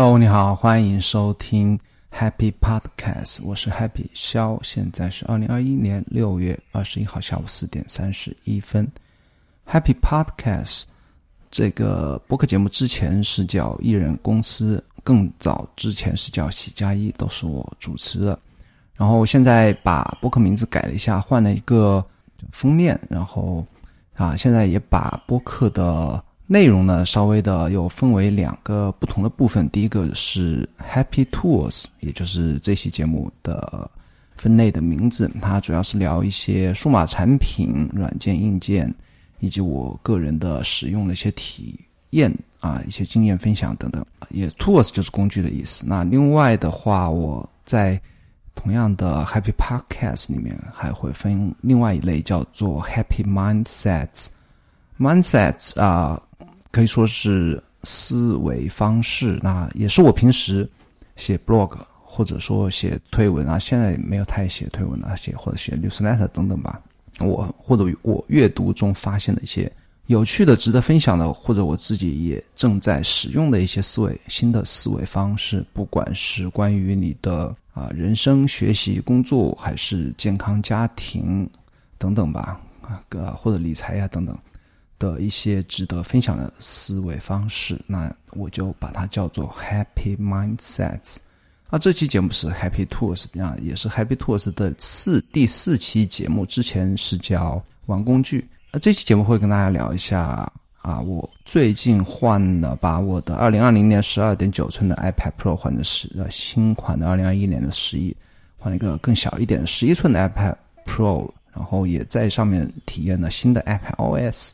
Hello，你好，欢迎收听 Happy Podcast，我是 Happy 肖，现在是二零二一年六月二十一号下午四点三十一分。Happy Podcast 这个播客节目之前是叫艺人公司，更早之前是叫喜加一，都是我主持的。然后现在把播客名字改了一下，换了一个封面，然后啊，现在也把播客的。内容呢，稍微的又分为两个不同的部分。第一个是 Happy Tools，也就是这期节目的分类的名字。它主要是聊一些数码产品、软件、硬件，以及我个人的使用的一些体验啊，一些经验分享等等。也 Tools 就是工具的意思。那另外的话，我在同样的 Happy Podcast 里面还会分另外一类，叫做 Happy Mindsets。Mindsets 啊。可以说是思维方式，那也是我平时写 blog 或者说写推文啊，现在没有太写推文啊，写或者写 newsletter 等等吧。我或者我阅读中发现的一些有趣的、值得分享的，或者我自己也正在使用的一些思维新的思维方式，不管是关于你的啊人生、学习、工作，还是健康、家庭等等吧，啊个或者理财呀等等。的一些值得分享的思维方式，那我就把它叫做 Happy Mindsets。啊，这期节目是 Happy Tools 啊，也是 Happy Tools 的四第四期节目。之前是叫玩工具，那这期节目会跟大家聊一下啊，我最近换了把我的二零二零年十二点九寸的 iPad Pro 换成十呃新款的二零二一年的十一，换了一个更小一点的十一寸的 iPad Pro，然后也在上面体验了新的 iPad OS。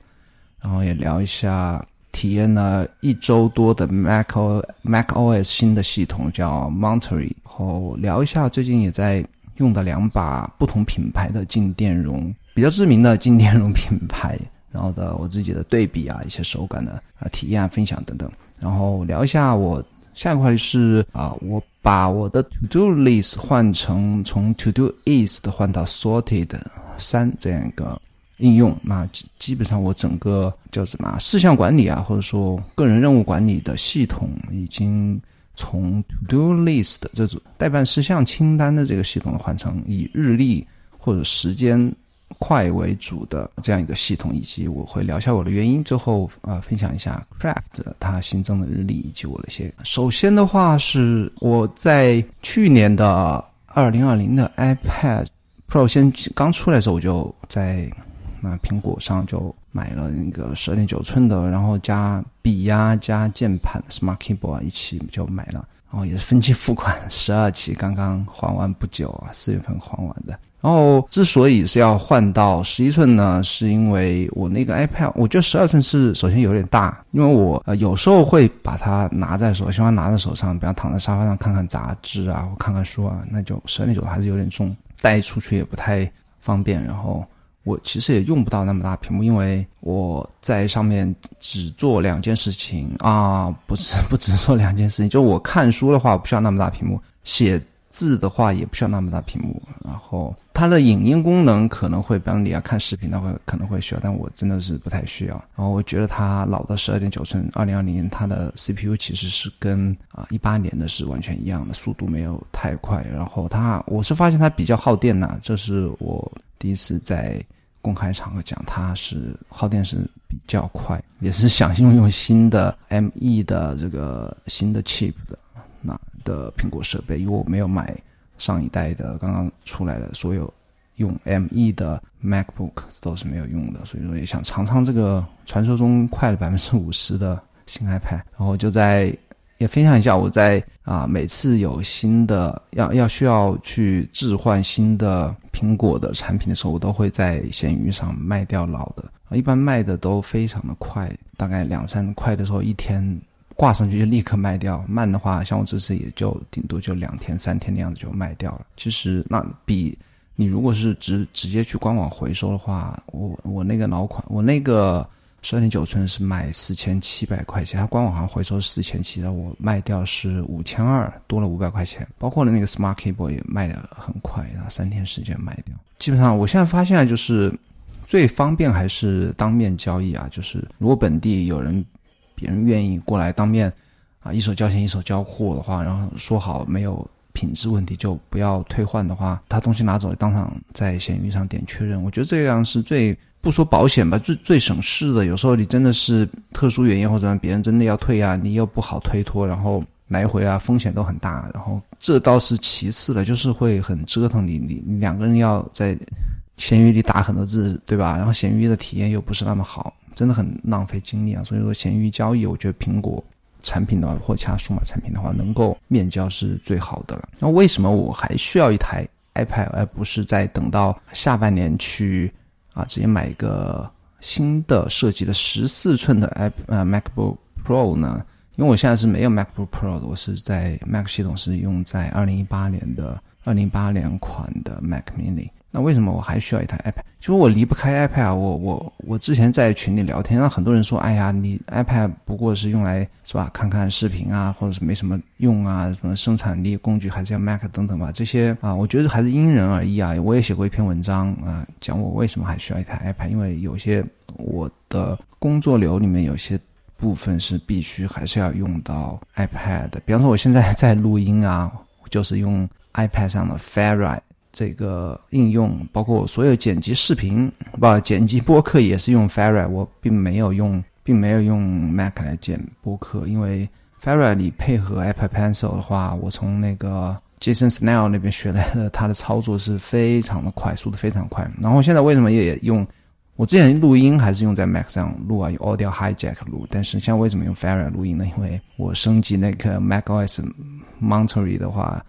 然后也聊一下体验了一周多的 Mac O Mac OS 新的系统叫 Monterey，然后聊一下最近也在用的两把不同品牌的静电容，比较知名的静电容品牌，然后的我自己的对比啊，一些手感的啊体验分享等等，然后聊一下我下一块是啊，我把我的 To Do List 换成从 To Do Is 换到 Sorted 三这样一个。应用那基基本上我整个叫什么事项管理啊，或者说个人任务管理的系统，已经从 To Do List 这种代办事项清单的这个系统换成以日历或者时间块为主的这样一个系统，以及我会聊一下我的原因，最后啊分享一下 Craft 它新增的日历以及我的一些。首先的话是我在去年的二零二零的 iPad Pro 先刚出来的时候，我就在。那苹果上就买了那个十二点九寸的，然后加笔呀、加键盘 Smart Keyboard 一起就买了，然后也是分期付款，十二期刚刚还完不久啊，四月份还完的。然后之所以是要换到十一寸呢，是因为我那个 iPad，我觉得十二寸是首先有点大，因为我呃有时候会把它拿在手，喜欢拿在手上，比方躺在沙发上看看杂志啊，或看看书啊，那就十二点九还是有点重，带出去也不太方便，然后。我其实也用不到那么大屏幕，因为我在上面只做两件事情啊，不是 不只做两件事情，就我看书的话不需要那么大屏幕，写字的话也不需要那么大屏幕，然后它的影音功能可能会，比方你要看视频的话可能会需要，但我真的是不太需要。然后我觉得它老的十二点九寸，二零二零年它的 CPU 其实是跟啊一八年的是完全一样的，速度没有太快。然后它我是发现它比较耗电呐，这是我第一次在。公开场合讲，它是耗电是比较快，也是想用用新的 M E 的这个新的 chip 的那的苹果设备，因为我没有买上一代的刚刚出来的所有用 M E 的 MacBook 都是没有用的，所以说也想尝尝这个传说中快了百分之五十的新 iPad，然后就在。也分享一下，我在啊每次有新的要要需要去置换新的苹果的产品的时候，我都会在闲鱼上卖掉老的，一般卖的都非常的快，大概两三块的时候一天挂上去就立刻卖掉，慢的话像我这次也就顶多就两天三天的样子就卖掉了。其实那比你如果是直直接去官网回收的话，我我那个老款我那个。十二点九寸是卖四千七百块钱，它官网好像回收四千七，然后我卖掉是五千二，多了五百块钱。包括了那个 Smart Keyboard 也卖的很快，然后三天时间卖掉。基本上我现在发现就是最方便还是当面交易啊，就是如果本地有人，别人愿意过来当面啊一手交钱一手交货的话，然后说好没有品质问题就不要退换的话，他东西拿走了当场在闲鱼上点确认，我觉得这样是最不说保险吧，最最省事的。有时候你真的是特殊原因或者别人真的要退啊，你又不好推脱，然后。来回啊，风险都很大，然后这倒是其次的，就是会很折腾你，你你两个人要在闲鱼里打很多字，对吧？然后闲鱼的体验又不是那么好，真的很浪费精力啊。所以说，闲鱼交易，我觉得苹果产品的话，或其他数码产品的话，能够面交是最好的了。那为什么我还需要一台 iPad，而不是在等到下半年去啊，直接买一个新的设计的十四寸的 i 呃 MacBook Pro 呢？因为我现在是没有 MacBook Pro 的，我是在 Mac 系统是用在二零一八年的二零一八年款的 Mac Mini。那为什么我还需要一台 iPad？就是我离不开 iPad 啊。我我我之前在群里聊天，那很多人说：“哎呀，你 iPad 不过是用来是吧，看看视频啊，或者是没什么用啊，什么生产力工具还是要 Mac 等等吧。”这些啊，我觉得还是因人而异啊。我也写过一篇文章啊，讲我为什么还需要一台 iPad，因为有些我的工作流里面有些。部分是必须还是要用到 iPad，比方说我现在 在录音啊，就是用 iPad 上的 Ferrite 这个应用，包括我所有剪辑视频不剪辑播客也是用 Ferrite，我并没有用并没有用 Mac 来剪播客，因为 Ferrite 你配合 Apple Pencil 的话，我从那个 Jason Snell 那边学来的，它的操作是非常的快，速的非常快。然后现在为什么也用？我之前录音还是用在 Mac 上录啊，用 Audio Hijack 录。但是现在为什么用 Ferrite 录音呢？因为我升级那个 Mac OS Monterey 的话，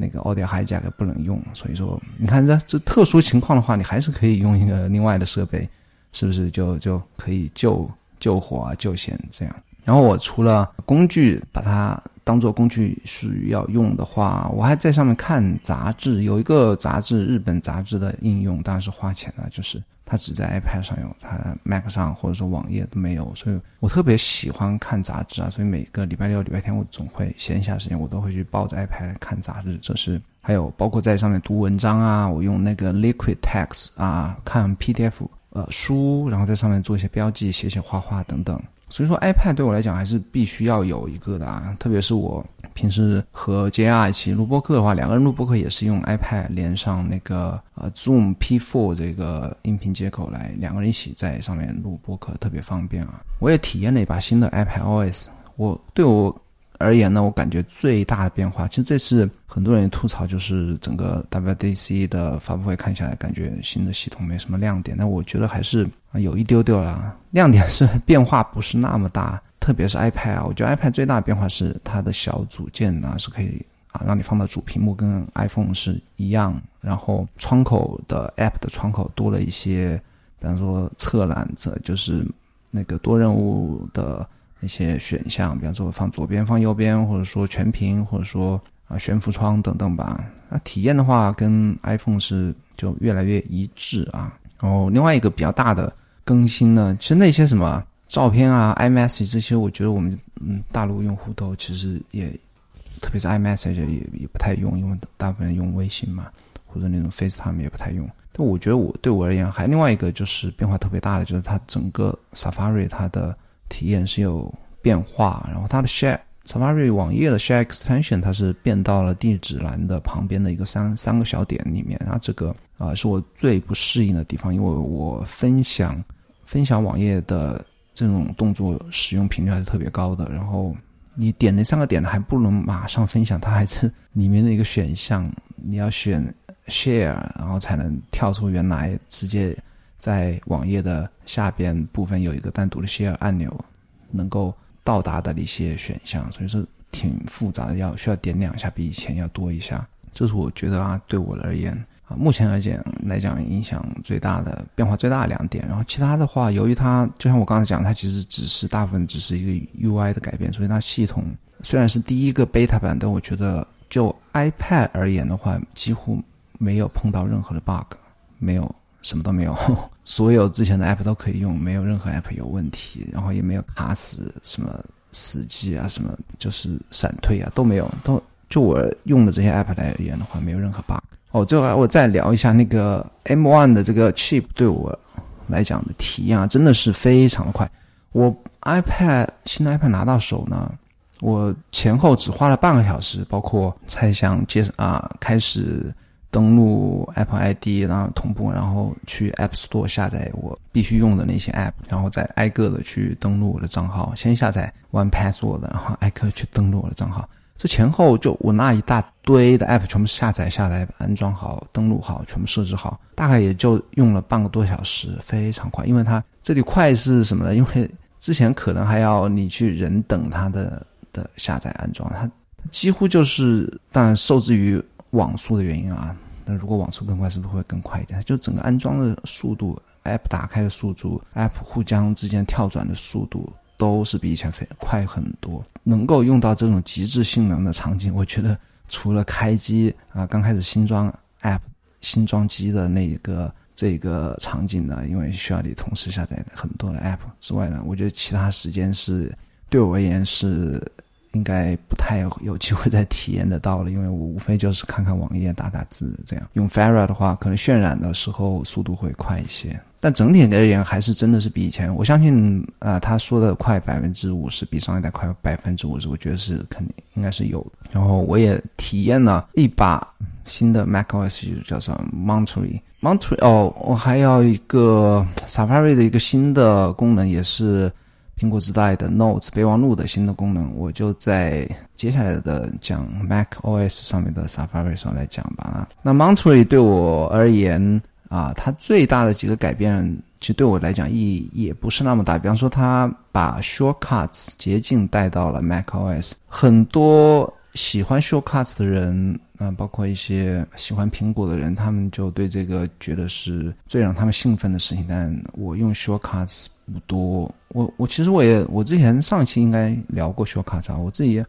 那个 Audio Hijack 不能用。所以说，你看这这特殊情况的话，你还是可以用一个另外的设备，是不是就就可以救救火啊、救险这样？然后我除了工具把它当做工具需要用的话，我还在上面看杂志。有一个杂志，日本杂志的应用当然是花钱的，就是。它只在 iPad 上有，它 Mac 上或者说网页都没有，所以我特别喜欢看杂志啊，所以每个礼拜六、礼拜天我总会闲暇时间，我都会去抱着 iPad 看杂志。这是还有包括在上面读文章啊，我用那个 Liquid Text 啊看 PDF 呃书，然后在上面做一些标记、写写画画等等。所以说，iPad 对我来讲还是必须要有一个的啊，特别是我平时和 JR 一起录播客的话，两个人录播客也是用 iPad 连上那个呃 Zoom P4 这个音频接口来，两个人一起在上面录播客，特别方便啊。我也体验了一把新的 iPad OS，我对我。而言呢，我感觉最大的变化，其实这次很多人吐槽，就是整个 WDC 的发布会看下来，感觉新的系统没什么亮点。但我觉得还是有一丢丢了。亮点是变化不是那么大，特别是 iPad 啊，我觉得 iPad 最大的变化是它的小组件呢是可以啊让你放到主屏幕，跟 iPhone 是一样。然后窗口的 App 的窗口多了一些，比方说侧览者，就是那个多任务的。一些选项，比方说放左边、放右边，或者说全屏，或者说啊悬浮窗等等吧。那体验的话，跟 iPhone 是就越来越一致啊。然后另外一个比较大的更新呢，其实那些什么照片啊、iMessage 这些，我觉得我们嗯大陆用户都其实也，特别是 iMessage 也也不太用，因为大部分人用微信嘛，或者那种 FaceTime 也不太用。但我觉得我对我而言，还另外一个就是变化特别大的，就是它整个 Safari 它的。体验是有变化，然后它的 Share Safari 网页的 Share Extension 它是变到了地址栏的旁边的一个三三个小点里面，然后这个啊是我最不适应的地方，因为我分享分享网页的这种动作使用频率还是特别高的，然后你点那三个点还不能马上分享，它还是里面的一个选项，你要选 Share，然后才能跳出原来直接。在网页的下边部分有一个单独的 Share 按钮，能够到达的一些选项，所以说挺复杂的，要需要点两下，比以前要多一下。这是我觉得啊，对我而言啊，目前而言来讲，影响最大的变化最大的两点。然后其他的话，由于它就像我刚才讲，它其实只是大部分只是一个 UI 的改变，所以它系统虽然是第一个 beta 版，但我觉得就 iPad 而言的话，几乎没有碰到任何的 bug，没有。什么都没有，所有之前的 app 都可以用，没有任何 app 有问题，然后也没有卡死、什么死机啊、什么就是闪退啊都没有，都就我用的这些 app 来而言的话，没有任何 bug。哦，最后我再聊一下那个 M1 的这个 chip 对我来讲的体验啊，真的是非常的快。我 iPad 新的 iPad 拿到手呢，我前后只花了半个小时，包括猜想接啊开始。登录 Apple ID，然后同步，然后去 App Store 下载我必须用的那些 App，然后再挨个的去登录我的账号。先下载 One Password，然后挨个去登录我的账号。这前后就我那一大堆的 App 全部下载下来、安装好、登录好、全部设置好，大概也就用了半个多小时，非常快。因为它这里快是什么呢？因为之前可能还要你去人等它的的下载安装，它几乎就是当然受制于。网速的原因啊，那如果网速更快，是不是会更快一点？就整个安装的速度、App 打开的速度、App 互相之间跳转的速度，都是比以前非快很多。能够用到这种极致性能的场景，我觉得除了开机啊，刚开始新装 App 新装机的那个这个场景呢，因为需要你同时下载很多的 App 之外呢，我觉得其他时间是对我而言是。应该不太有机会再体验得到了，因为我无非就是看看网页、打打字这样。用 Fira 的话，可能渲染的时候速度会快一些，但整体而言还是真的是比以前。我相信啊，他说的快百分之五十，比上一代快百分之五十，我觉得是肯定应该是有的。然后我也体验了一把新的 macOS，叫做 Monterey。Monterey 哦，我还要一个 Safari 的一个新的功能，也是。苹果自带的 Notes 备忘录的新的功能，我就在接下来的讲 Mac OS 上面的 Safari 上来讲吧。那 Monterey 对我而言啊，它最大的几个改变，其实对我来讲意义也不是那么大。比方说，它把 Shortcuts 捷径带到了 Mac OS，很多喜欢 Shortcuts 的人。嗯，包括一些喜欢苹果的人，他们就对这个觉得是最让他们兴奋的事情。但我用 Shortcuts 不多，我我其实我也我之前上期应该聊过 Shortcuts，我自己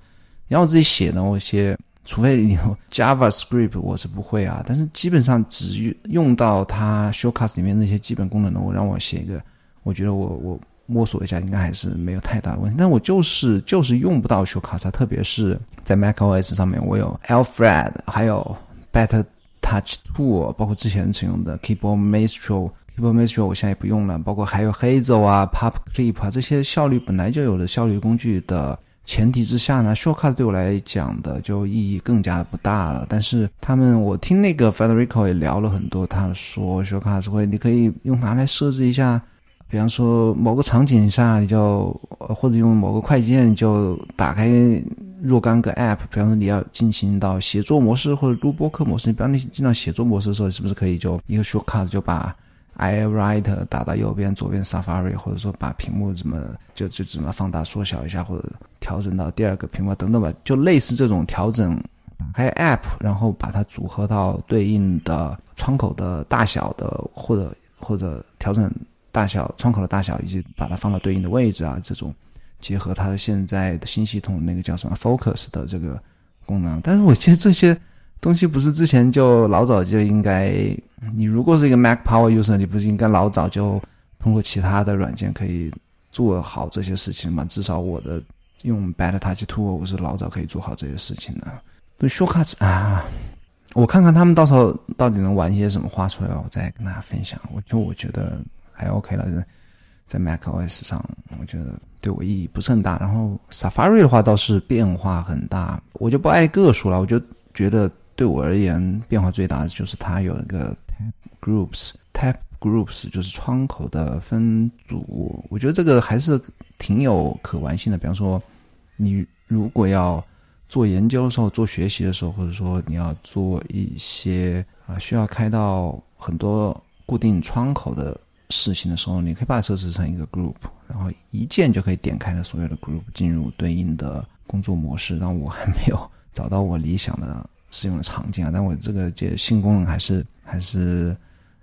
然后自己写的，我写，除非你 JavaScript 我是不会啊，但是基本上只用到它 Shortcuts 里面那些基本功能的，我让我写一个，我觉得我我。摸索一下，应该还是没有太大的问题。但我就是就是用不到修卡萨，特别是在 macOS 上面，我有 Alfred，还有 Better Touch Tool，包括之前使用的 Keyboard Maestro Pro Master 我现在也不用了。包括还有 Hazel 啊、Pop Clip 啊这些效率本来就有的效率工具的前提之下呢，Shortcut 对我来讲的就意义更加的不大了。但是他们，我听那个 Federico 也聊了很多，他说 Shortcut 会，你可以用它来设置一下。比方说某个场景下，你就或者用某个快捷键就打开若干个 App。比方说你要进行到写作模式或者录播课模式，比方你进到写作模式的时候，是不是可以就一个 Shortcut 就把 iWrite 打到右边，左边 Safari，或者说把屏幕怎么就就怎么放大缩小一下，或者调整到第二个屏幕等等吧，就类似这种调整。打开 App，然后把它组合到对应的窗口的大小的，或者或者调整。大小窗口的大小，以及把它放到对应的位置啊，这种结合它现在的新系统那个叫什么 Focus 的这个功能。但是我觉得这些东西不是之前就老早就应该，你如果是一个 Mac Power User，你不是应该老早就通过其他的软件可以做好这些事情吗？至少我的用 Better Touch Tool，我是老早可以做好这些事情的。对 Shortcuts 啊，我看看他们到时候到底能玩一些什么花出来，我再跟大家分享。我就我觉得。还 OK 了，在 macOS 上，我觉得对我意义不是很大。然后 Safari 的话倒是变化很大，我就不挨个说了。我就觉得对我而言变化最大的就是它有一个 Tab Groups，Tab Groups 就是窗口的分组。我觉得这个还是挺有可玩性的。比方说，你如果要做研究的时候、做学习的时候，或者说你要做一些啊需要开到很多固定窗口的。事情的时候，你可以把它设置成一个 group，然后一键就可以点开了所有的 group，进入对应的工作模式。但我还没有找到我理想的使用的场景啊，但我这个这新功能还是还是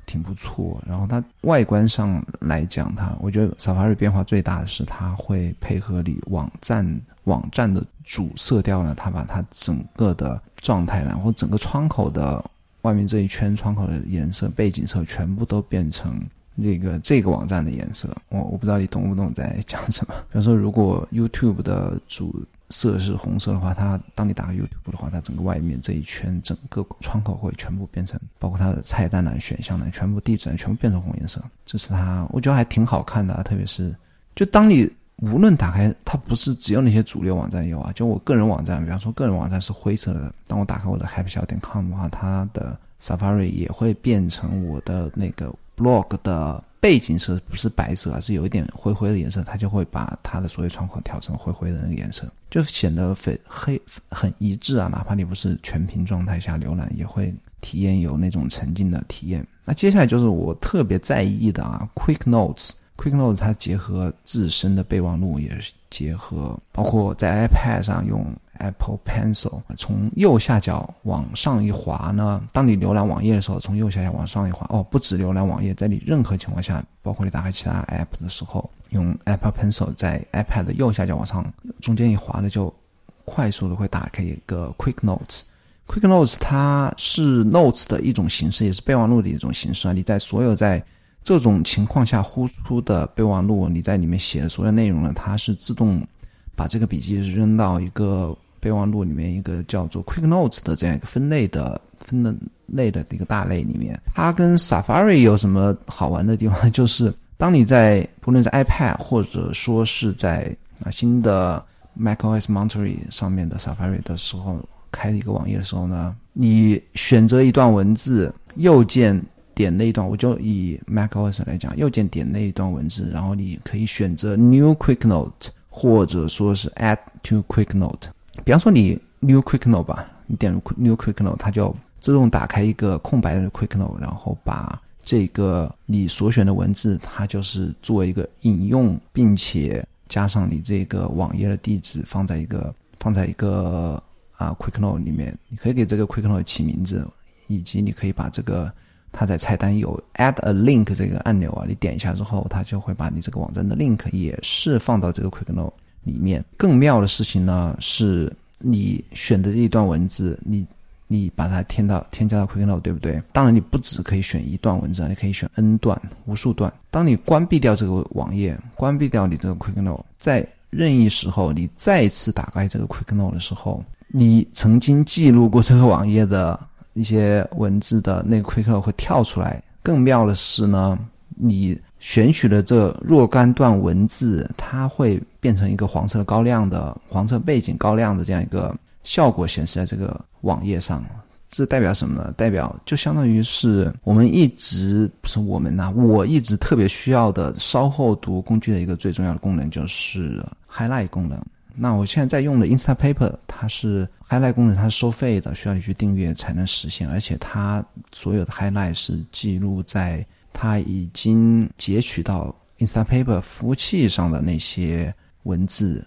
挺不错。然后它外观上来讲，它我觉得 Safari 变化最大的是它会配合你网站网站的主色调呢，它把它整个的状态，然后整个窗口的外面这一圈窗口的颜色、背景色全部都变成。这个这个网站的颜色，我我不知道你懂不懂在讲什么。比如说，如果 YouTube 的主色是红色的话，它当你打开 YouTube 的话，它整个外面这一圈整个窗口会全部变成，包括它的菜单栏、选项栏、全部地址栏全部变成红颜色。这是它，我觉得还挺好看的。特别是，就当你无论打开，它不是只有那些主流网站有啊。就我个人网站，比方说个人网站是灰色的，当我打开我的 happy 小点 com 的话，它的 Safari 也会变成我的那个 blog 的背景色，不是白色，而是有一点灰灰的颜色，它就会把它的所有窗口调成灰灰的那个颜色，就显得非黑很一致啊。哪怕你不是全屏状态下浏览，也会体验有那种沉浸的体验。那接下来就是我特别在意的啊，Quick Notes。Quick Notes 它结合自身的备忘录，也结合包括在 iPad 上用 Apple Pencil，从右下角往上一滑呢，当你浏览网页的时候，从右下角往上一滑，哦，不止浏览网页，在你任何情况下，包括你打开其他 App 的时候，用 Apple Pencil 在 iPad 的右下角往上中间一滑呢，就快速的会打开一个 Quick Notes。Quick Notes 它是 Notes 的一种形式，也是备忘录的一种形式啊。你在所有在这种情况下呼出的备忘录，你在里面写的所有内容呢，它是自动把这个笔记扔到一个备忘录里面，一个叫做 Quick Notes 的这样一个分类的分的类的一个大类里面。它跟 Safari 有什么好玩的地方？就是当你在不论是 iPad 或者说是在啊新的 macOS Monterey 上面的 Safari 的时候，开一个网页的时候呢，你选择一段文字，右键。点那一段，我就以 macOS 来讲，右键点那一段文字，然后你可以选择 New Quick Note，或者说是 Add to Quick Note。比方说你 New Quick Note 吧，你点 New Quick Note，它就自动打开一个空白的 Quick Note，然后把这个你所选的文字，它就是做一个引用，并且加上你这个网页的地址，放在一个放在一个啊 Quick Note 里面。你可以给这个 Quick Note 起名字，以及你可以把这个。它在菜单有 Add a Link 这个按钮啊，你点一下之后，它就会把你这个网站的 link 也是放到这个 Quick Note 里面。更妙的事情呢，是你选的这一段文字，你你把它添到添加到 Quick Note，对不对？当然，你不只可以选一段文字，你可以选 N 段、无数段。当你关闭掉这个网页，关闭掉你这个 Quick Note，在任意时候你再次打开这个 Quick Note 的时候，你曾经记录过这个网页的。一些文字的那个 quick note 会跳出来。更妙的是呢，你选取的这若干段文字，它会变成一个黄色的高亮的黄色背景高亮的这样一个效果显示在这个网页上。这代表什么呢？代表就相当于是我们一直不是我们呐，我一直特别需要的稍后读工具的一个最重要的功能就是 highlight 功能。那我现在在用的 Instapaper，它是 Highlight 功能，它是收费的，需要你去订阅才能实现。而且它所有的 Highlight 是记录在它已经截取到 Instapaper 服务器上的那些文字，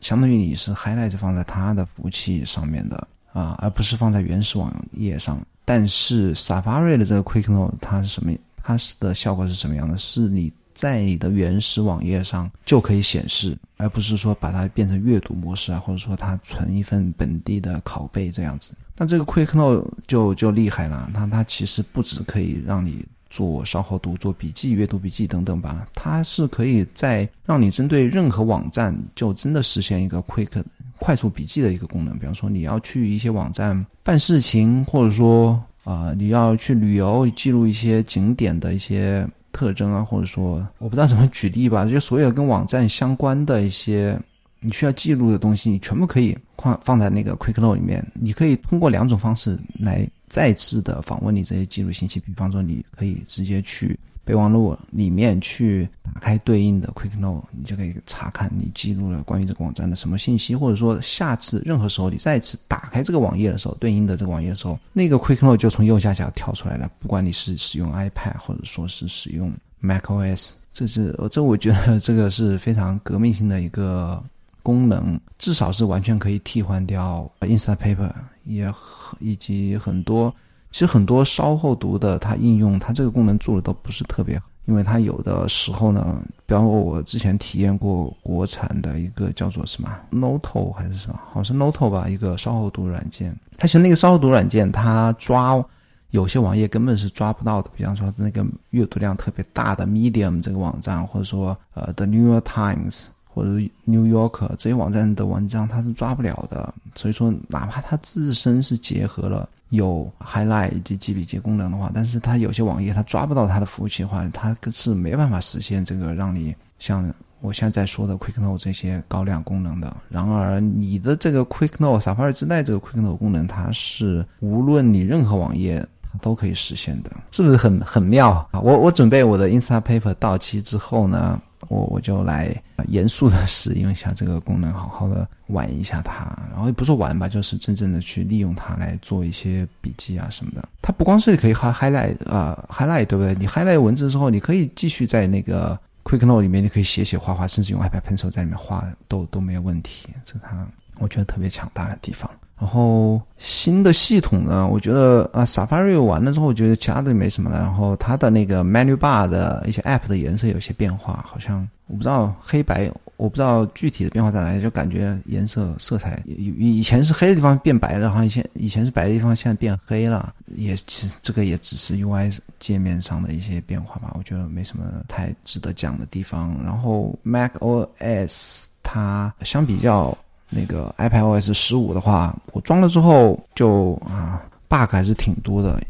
相当于你是 Highlight 放在它的服务器上面的啊，而不是放在原始网页上。但是 Safari 的这个 Quick Note 它是什么？它是的效果是什么样的？是你。在你的原始网页上就可以显示，而不是说把它变成阅读模式啊，或者说它存一份本地的拷贝这样子。那这个 Quick Note 就就厉害了，它它其实不止可以让你做稍后读、做笔记、阅读笔记等等吧，它是可以在让你针对任何网站就真的实现一个 Quick 快速笔记的一个功能。比方说你要去一些网站办事情，或者说啊你要去旅游，记录一些景点的一些。特征啊，或者说我不知道怎么举例吧，就所有跟网站相关的一些你需要记录的东西，你全部可以放放在那个 Quick Note 里面。你可以通过两种方式来再次的访问你这些记录信息，比方说你可以直接去。备忘录里面去打开对应的 Quick Note，你就可以查看你记录了关于这个网站的什么信息，或者说下次任何时候你再次打开这个网页的时候，对应的这个网页的时候，那个 Quick Note 就从右下角跳出来了。不管你是使用 iPad 或者说是使用 macOS，这是我这我觉得这个是非常革命性的一个功能，至少是完全可以替换掉 Instapaper，也以及很多。其实很多稍后读的，它应用它这个功能做的都不是特别好，因为它有的时候呢，比方说我之前体验过国产的一个叫做什么 Noto 还是什么，好像是 Noto 吧，一个稍后读软件。它其实那个稍后读软件，它抓有些网页根本是抓不到的，比方说那个阅读量特别大的 Medium 这个网站，或者说呃 The New York Times 或者 New York 这些网站的文章，它是抓不了的。所以说，哪怕它自身是结合了。有 highlight 以及记笔记功能的话，但是它有些网页它抓不到它的服务器的话，它是没办法实现这个让你像我现在说的 Quick Note 这些高亮功能的。然而，你的这个 Quick Note Safari 自带这个 Quick Note 功能，它是无论你任何网页它都可以实现的，是不是很很妙啊？我我准备我的 Instapaper 到期之后呢？我我就来严肃的使用一下这个功能，好好的玩一下它，然后也不是玩吧，就是真正的去利用它来做一些笔记啊什么的。它不光是可以 high highlight 啊 highlight 对不对？你 highlight 文字之后，你可以继续在那个 Quick Note 里面，你可以写写画画，甚至用 iPad Pencil 在里面画都都没有问题。这是它我觉得特别强大的地方。然后新的系统呢，我觉得啊，Safari 完了之后，我觉得其他的没什么了。然后它的那个 Menu Bar 的一些 App 的颜色有些变化，好像我不知道黑白，我不知道具体的变化在哪里，就感觉颜色色彩以以前是黑的地方变白了，好像以前以前是白的地方现在变黑了。也其实这个也只是 UI 界面上的一些变化吧，我觉得没什么太值得讲的地方。然后 Mac OS 它相比较。那个 iPadOS 十五的话，我装了之后就啊 bug 还是挺多的，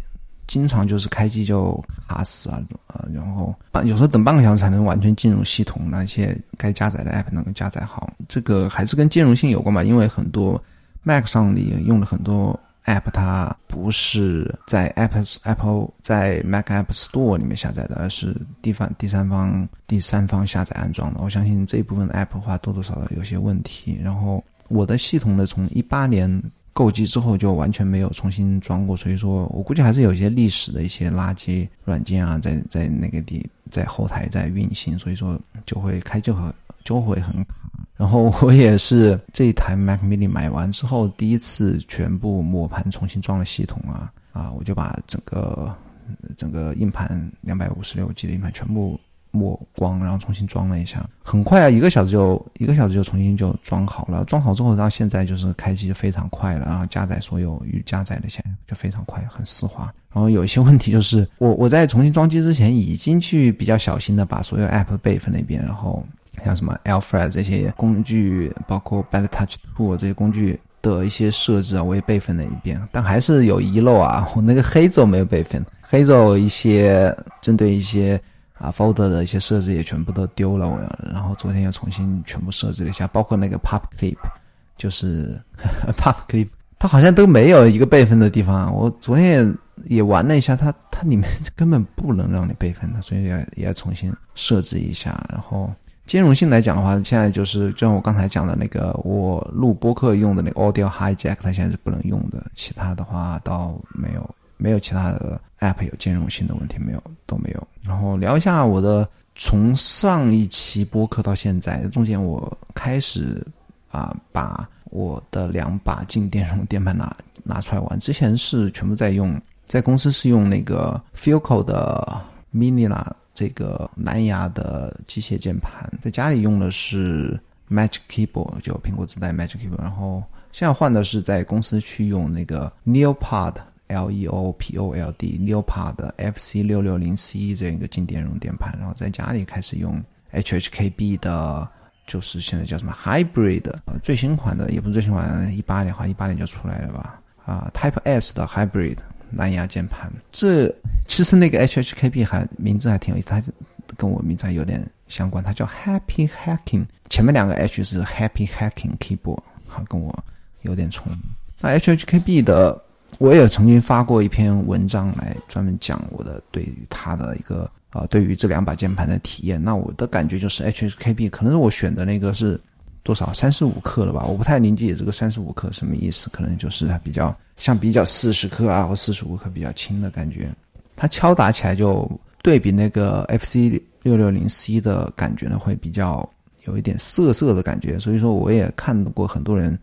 经常就是开机就卡死啊，呃，然后半有时候等半个小时才能完全进入系统，那些该加载的 App 能够加载好。这个还是跟兼容性有关吧，因为很多 Mac 上里用了很多。App 它不是在 Apple Apple 在 Mac App Store 里面下载的，而是第方第三方第三方下载安装的。我相信这一部分的 App 的话多多少少有些问题。然后我的系统呢，从一八年购机之后就完全没有重新装过，所以说我估计还是有一些历史的一些垃圾软件啊，在在那个地在后台在运行，所以说就会开就很就会很卡。然后我也是这一台 Mac Mini 买完之后，第一次全部抹盘重新装了系统啊啊！我就把整个整个硬盘两百五十六 G 的硬盘全部抹光，然后重新装了一下，很快啊，一个小时就一个小时就重新就装好了。装好之后到现在就是开机就非常快了然后，加载所有与加载的线就非常快，很丝滑。然后有一些问题就是我 我在重新装机之前已经去比较小心的把所有 App 备份了一遍，然后。像什么 Alfred 这些工具，包括 Better Touch Tool 这些工具的一些设置啊，我也备份了一遍，但还是有遗漏啊。我那个黑轴没有备份，黑轴一些针对一些啊 Folder 的一些设置也全部都丢了。我然后昨天又重新全部设置了一下，包括那个 Pop Clip，就是 Pop Clip，它好像都没有一个备份的地方。我昨天也也玩了一下，它它里面 根本不能让你备份的，所以要也要重新设置一下，然后。兼容性来讲的话，现在就是就像我刚才讲的那个，我录播客用的那个 Audio Hijack，它现在是不能用的。其他的话倒没有，没有其他的 App 有兼容性的问题，没有都没有。然后聊一下我的从上一期播客到现在，中间我开始啊把我的两把静电容键盘拿拿出来玩。之前是全部在用，在公司是用那个 Fico 的 Mini 啦。这个蓝牙的机械键盘，在家里用的是 Magic Keyboard，就苹果自带 Magic Keyboard。然后现在换的是在公司去用那个 Neopod L E O P O L D Neopod F C 六六零 C 这样一个静电容键盘。然后在家里开始用 H H K B 的，就是现在叫什么 Hybrid，呃，最新款的也不是最新款，一八年好像一八年就出来了吧？啊，Type S 的 Hybrid。蓝牙键盘，这其实那个 H H K B 还名字还挺有意思，它跟我名字还有点相关，它叫 Happy Hacking，前面两个 H 是 Happy Hacking Keyboard，好跟我有点重。那 H H K B 的，我也曾经发过一篇文章来专门讲我的对于它的一个啊，对于这两把键盘的体验。那我的感觉就是 H H K B 可能是我选的那个是。多少三十五克了吧？我不太理解这个三十五克什么意思，可能就是比较像比较四十克啊或四十五克比较轻的感觉。它敲打起来就对比那个 F C 六六零 C 的感觉呢，会比较有一点涩涩的感觉。所以说我也看过很多人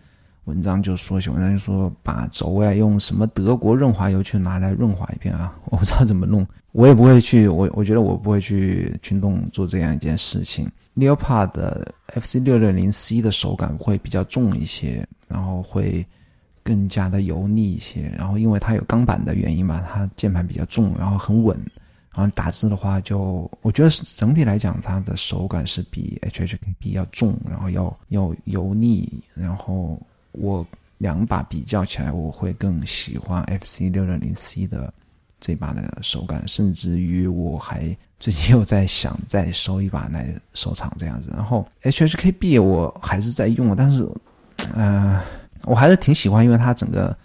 文章，就说写文章就说把轴啊用什么德国润滑油去拿来润滑一遍啊，我不知道怎么弄，我也不会去，我我觉得我不会去去弄做这样一件事情。Neopard 的 FC 六六零 C 的手感会比较重一些，然后会更加的油腻一些。然后因为它有钢板的原因吧，它键盘比较重，然后很稳。然后打字的话，就我觉得整体来讲，它的手感是比 HHKB 要重，然后要要油腻。然后我两把比较起来，我会更喜欢 FC 六六零 C 的这把的手感，甚至于我还。最近又在想再收一把来收藏这样子。然后 HHKB 我还是在用，但是，呃，我还是挺喜欢，因为它整个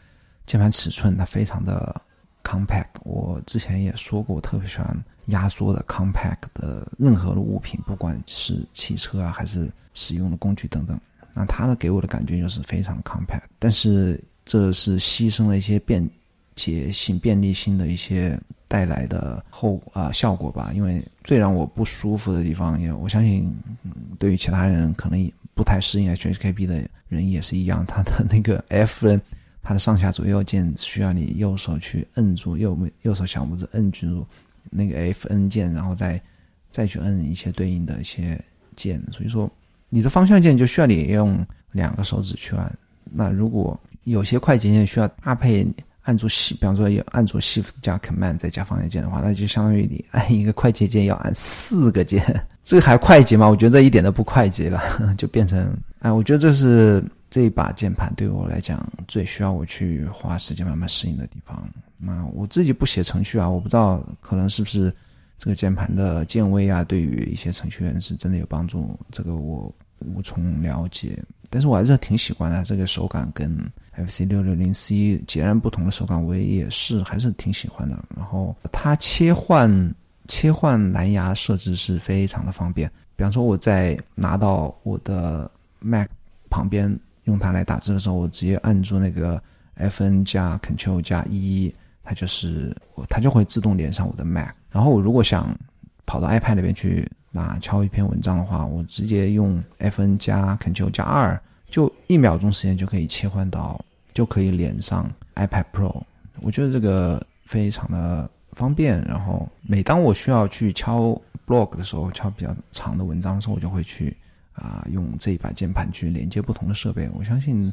键盘尺寸它非常的 compact。我之前也说过，我特别喜欢压缩的 compact 的任何的物品，不管是汽车啊还是使用的工具等等。那它的给我的感觉就是非常 compact，但是这是牺牲了一些便捷性、便利性的一些带来的后啊效果吧。因为最让我不舒服的地方，也我相信，对于其他人可能不太适应 HKB 的人也是一样。它的那个 Fn，，它的上下左右键需要你右手去摁住右右手小拇指摁住那个 F N 键，然后再再去摁一些对应的一些键，所以说。你的方向键就需要你用两个手指去按。那如果有些快捷键需要搭配按住 Shift，比方说按住 Shift 加 Command 再加方向键的话，那就相当于你按一个快捷键要按四个键，这个还快捷吗？我觉得这一点都不快捷了，就变成哎，我觉得这是这一把键盘对我来讲最需要我去花时间慢慢适应的地方。那我自己不写程序啊，我不知道可能是不是这个键盘的键位啊，对于一些程序员是真的有帮助。这个我。无从了解，但是我还是挺喜欢的。这个手感跟 FC 六六零 C 截然不同的手感，我也是还是挺喜欢的。然后它切换切换蓝牙设置是非常的方便。比方说我在拿到我的 Mac 旁边用它来打字的时候，我直接按住那个 FN 加 Ctrl 加一，它就是它就会自动连上我的 Mac。然后我如果想跑到 iPad 那边去。那敲一篇文章的话，我直接用 FN 加 Ctrl 加二，就一秒钟时间就可以切换到，就可以连上 iPad Pro。我觉得这个非常的方便。然后每当我需要去敲 blog 的时候，敲比较长的文章的时候，我就会去啊用这一把键盘去连接不同的设备。我相信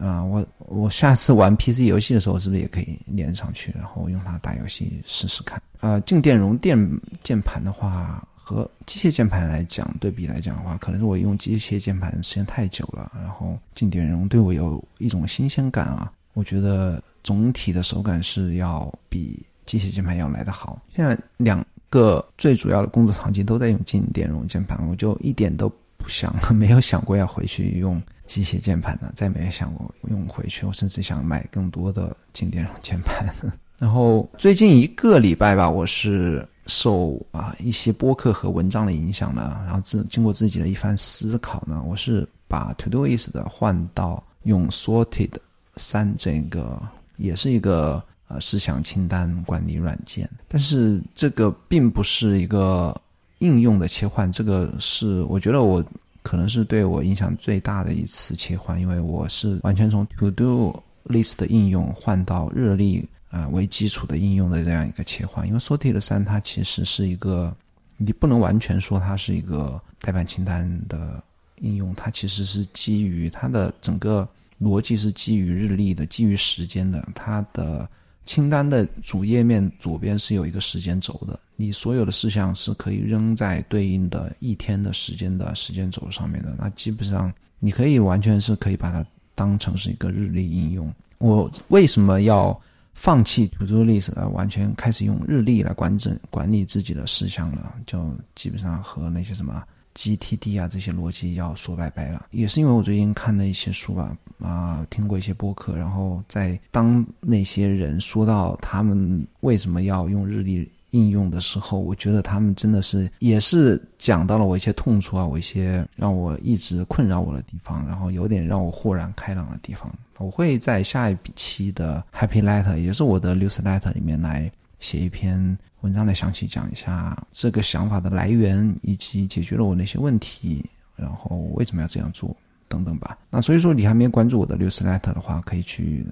啊，我我下次玩 PC 游戏的时候，是不是也可以连上去，然后用它打游戏试试看？啊，静电容电键盘的话。和机械键盘来讲，对比来讲的话，可能是我用机械键盘时间太久了，然后静电容对我有一种新鲜感啊。我觉得总体的手感是要比机械键盘要来得好。现在两个最主要的工作场景都在用静电容键盘，我就一点都不想，没有想过要回去用机械键盘的，再没有想过用回去。我甚至想买更多的静电容键盘。然后最近一个礼拜吧，我是。受啊一些播客和文章的影响呢，然后自经过自己的一番思考呢，我是把 To Do List 的换到用 Sorted 三这个，也是一个呃思想清单管理软件，但是这个并不是一个应用的切换，这个是我觉得我可能是对我影响最大的一次切换，因为我是完全从 To Do List 的应用换到日历。啊，为基础的应用的这样一个切换，因为 Sorted 三它其实是一个，你不能完全说它是一个代办清单的应用，它其实是基于它的整个逻辑是基于日历的，基于时间的。它的清单的主页面左边是有一个时间轴的，你所有的事项是可以扔在对应的一天的时间的时间轴上面的。那基本上你可以完全是可以把它当成是一个日历应用。我为什么要？放弃 To Do List 而完全开始用日历来管整管理自己的事项了，就基本上和那些什么 GTD 啊这些逻辑要说拜拜了。也是因为我最近看了一些书吧，啊，听过一些播客，然后在当那些人说到他们为什么要用日历。应用的时候，我觉得他们真的是也是讲到了我一些痛处啊，我一些让我一直困扰我的地方，然后有点让我豁然开朗的地方。我会在下一期的 Happy Letter，也是我的 News Letter 里面来写一篇文章来详细讲一下这个想法的来源，以及解决了我那些问题，然后为什么要这样做等等吧。那所以说，你还没关注我的 News Letter 的话，可以去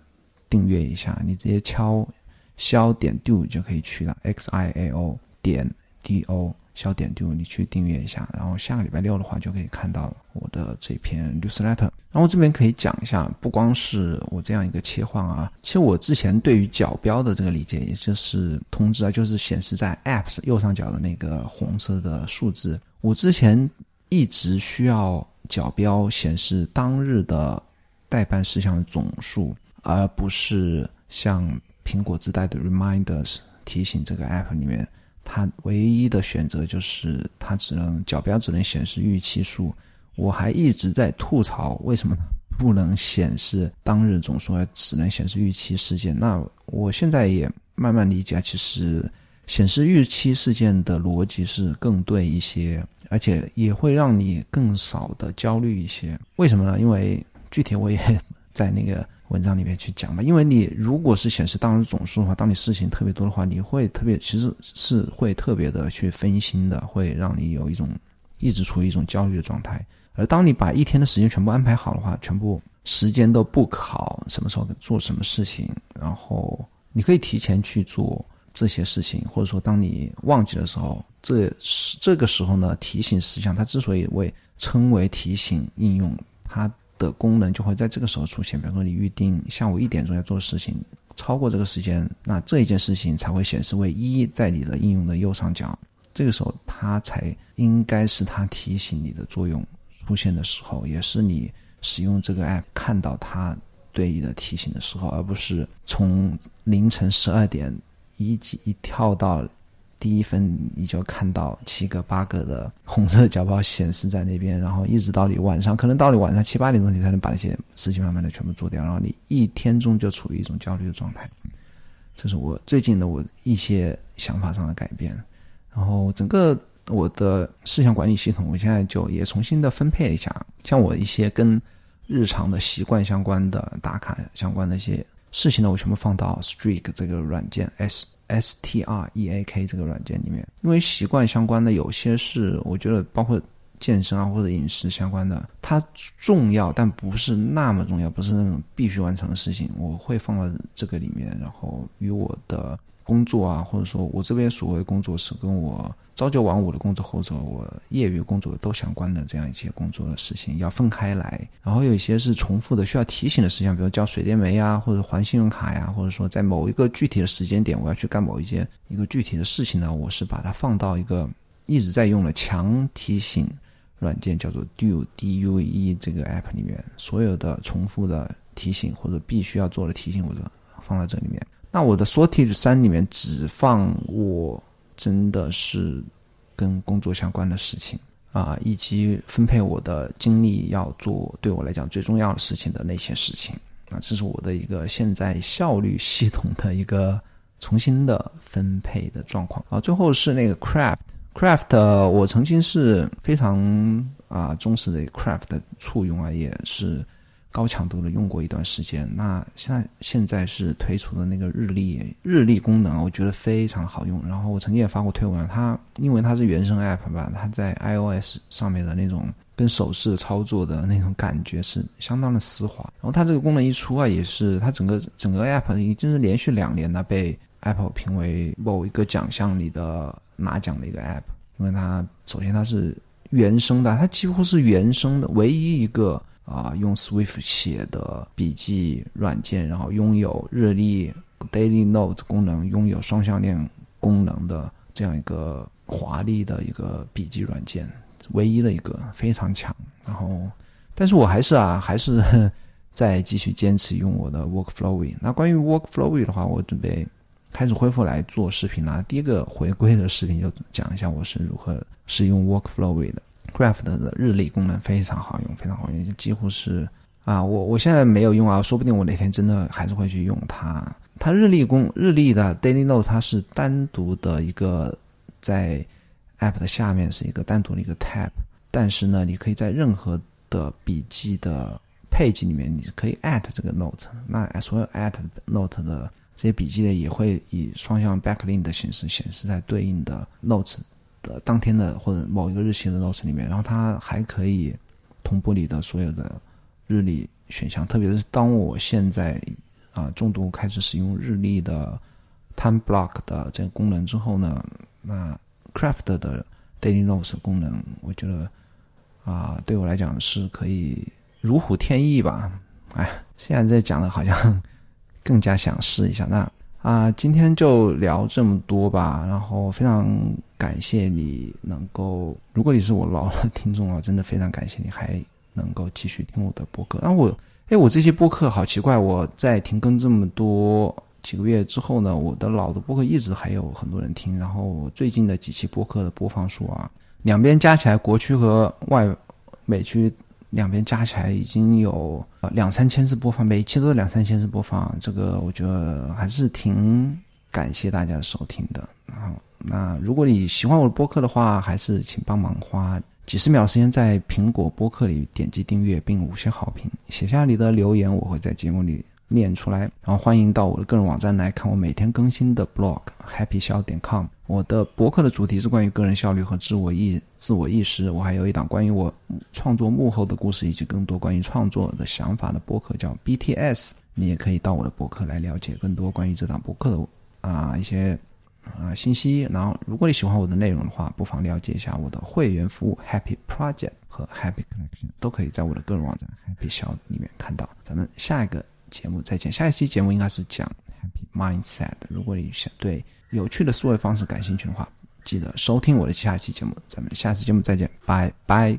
订阅一下，你直接敲。消点 do 就可以去了，x i a o 点 d o 消点 do，你去订阅一下，然后下个礼拜六的话就可以看到我的这篇 newsletter。然后这边可以讲一下，不光是我这样一个切换啊，其实我之前对于角标的这个理解，也就是通知啊，就是显示在 apps 右上角的那个红色的数字。我之前一直需要角标显示当日的代办事项总数，而不是像。苹果自带的 Reminders 提醒这个 App 里面，它唯一的选择就是它只能角标只能显示预期数。我还一直在吐槽为什么不能显示当日总数，只能显示预期事件。那我现在也慢慢理解，其实显示预期事件的逻辑是更对一些，而且也会让你更少的焦虑一些。为什么呢？因为具体我也 在那个。文章里面去讲吧，因为你如果是显示当日总数的话，当你事情特别多的话，你会特别其实是会特别的去分心的，会让你有一种一直处于一种焦虑的状态。而当你把一天的时间全部安排好的话，全部时间都不考什么时候做什么事情，然后你可以提前去做这些事情，或者说当你忘记的时候，这这个时候呢，提醒事项它之所以为称为提醒应用，它。的功能就会在这个时候出现。比如说，你预定下午一点钟要做事情，超过这个时间，那这一件事情才会显示为一在你的应用的右上角。这个时候，它才应该是它提醒你的作用出现的时候，也是你使用这个 app 看到它对你的提醒的时候，而不是从凌晨十二点一级一跳到。第一分你就看到七个八个的红色角包显示在那边，然后一直到你晚上，可能到你晚上七八点钟你才能把那些事情慢慢的全部做掉，然后你一天中就处于一种焦虑的状态。这是我最近的我一些想法上的改变，然后整个我的事项管理系统，我现在就也重新的分配了一下，像我一些跟日常的习惯相关的打卡相关的一些事情呢，我全部放到 Streak 这个软件 S。S T R E A K 这个软件里面，因为习惯相关的有些是，我觉得包括健身啊或者饮食相关的，它重要但不是那么重要，不是那种必须完成的事情，我会放到这个里面，然后与我的。工作啊，或者说我这边所谓的工作是跟我朝九晚五的工作或者我业余工作都相关的这样一些工作的事情要分开来，然后有一些是重复的需要提醒的事项，比如交水电煤啊，或者还信用卡呀，或者说在某一个具体的时间点我要去干某一件一个具体的事情呢，我是把它放到一个一直在用的强提醒软件，叫做 Due D U E 这个 app 里面，所有的重复的提醒或者必须要做的提醒，我都放在这里面。那我的 sortage 三里面只放我真的是跟工作相关的事情啊，以及分配我的精力要做对我来讲最重要的事情的那些事情啊，这是我的一个现在效率系统的一个重新的分配的状况啊。最后是那个 craft，craft 我曾经是非常啊忠实的 craft 的簇拥啊，也是。高强度的用过一段时间，那现在现在是推出的那个日历日历功能，我觉得非常好用。然后我曾经也发过推文，它因为它是原生 App 吧，它在 iOS 上面的那种跟手势操作的那种感觉是相当的丝滑。然后它这个功能一出啊，也是它整个整个 App 已经是连续两年呢被 Apple 评为某一个奖项里的拿奖的一个 App，因为它首先它是原生的，它几乎是原生的唯一一个。啊，用 Swift 写的笔记软件，然后拥有日历 Daily Note 功能，拥有双向链功能的这样一个华丽的一个笔记软件，唯一的一个非常强。然后，但是我还是啊，还是在继续坚持用我的 Workflowy。那关于 Workflowy 的话，我准备开始恢复来做视频了。第一个回归的视频就讲一下我是如何使用 Workflowy 的。Craft 的日历功能非常好用，非常好用，几乎是啊，我我现在没有用啊，说不定我哪天真的还是会去用它。它日历功日历的 Daily Note 它是单独的一个在 App 的下面是一个单独的一个 Tab，但是呢，你可以在任何的笔记的配置里面，你可以 at 这个 Note，那所有 at Note 的这些笔记呢，也会以双向 Backlink 的形式显示在对应的 Note。的当天的或者某一个日期的 notes 里面，然后它还可以同步你的所有的日历选项，特别是当我现在啊重度开始使用日历的 time block 的这个功能之后呢，那 craft 的 daily notes 功能，我觉得啊对我来讲是可以如虎添翼吧。哎，现在在讲的好像更加想试一下。那啊，今天就聊这么多吧，然后非常。感谢你能够，如果你是我老的听众啊，真的非常感谢你还能够继续听我的播客。然后我，哎，我这些播客好奇怪，我在停更这么多几个月之后呢，我的老的播客一直还有很多人听，然后最近的几期播客的播放数啊，两边加起来，国区和外美区两边加起来已经有两三千次播放，每一期都是两三千次播放，这个我觉得还是挺感谢大家的收听的。然后，那如果你喜欢我的播客的话，还是请帮忙花几十秒时间在苹果播客里点击订阅并五星好评，写下你的留言，我会在节目里。念出来，然后欢迎到我的个人网站来看我每天更新的 blog happy 笑点 com。我的博客的主题是关于个人效率和自我意自我意识。我还有一档关于我创作幕后的故事以及更多关于创作的想法的博客，叫 BTS。你也可以到我的博客来了解更多关于这档博客的啊一些啊信息。然后，如果你喜欢我的内容的话，不妨了解一下我的会员服务 Happy Project 和 Happy Connection，都可以在我的个人网站 Happy 笑里面看到。咱们下一个。节目再见，下一期节目应该是讲 Happy Mindset。如果你想对有趣的思维方式感兴趣的话，记得收听我的下一期节目。咱们下次节目再见，拜拜。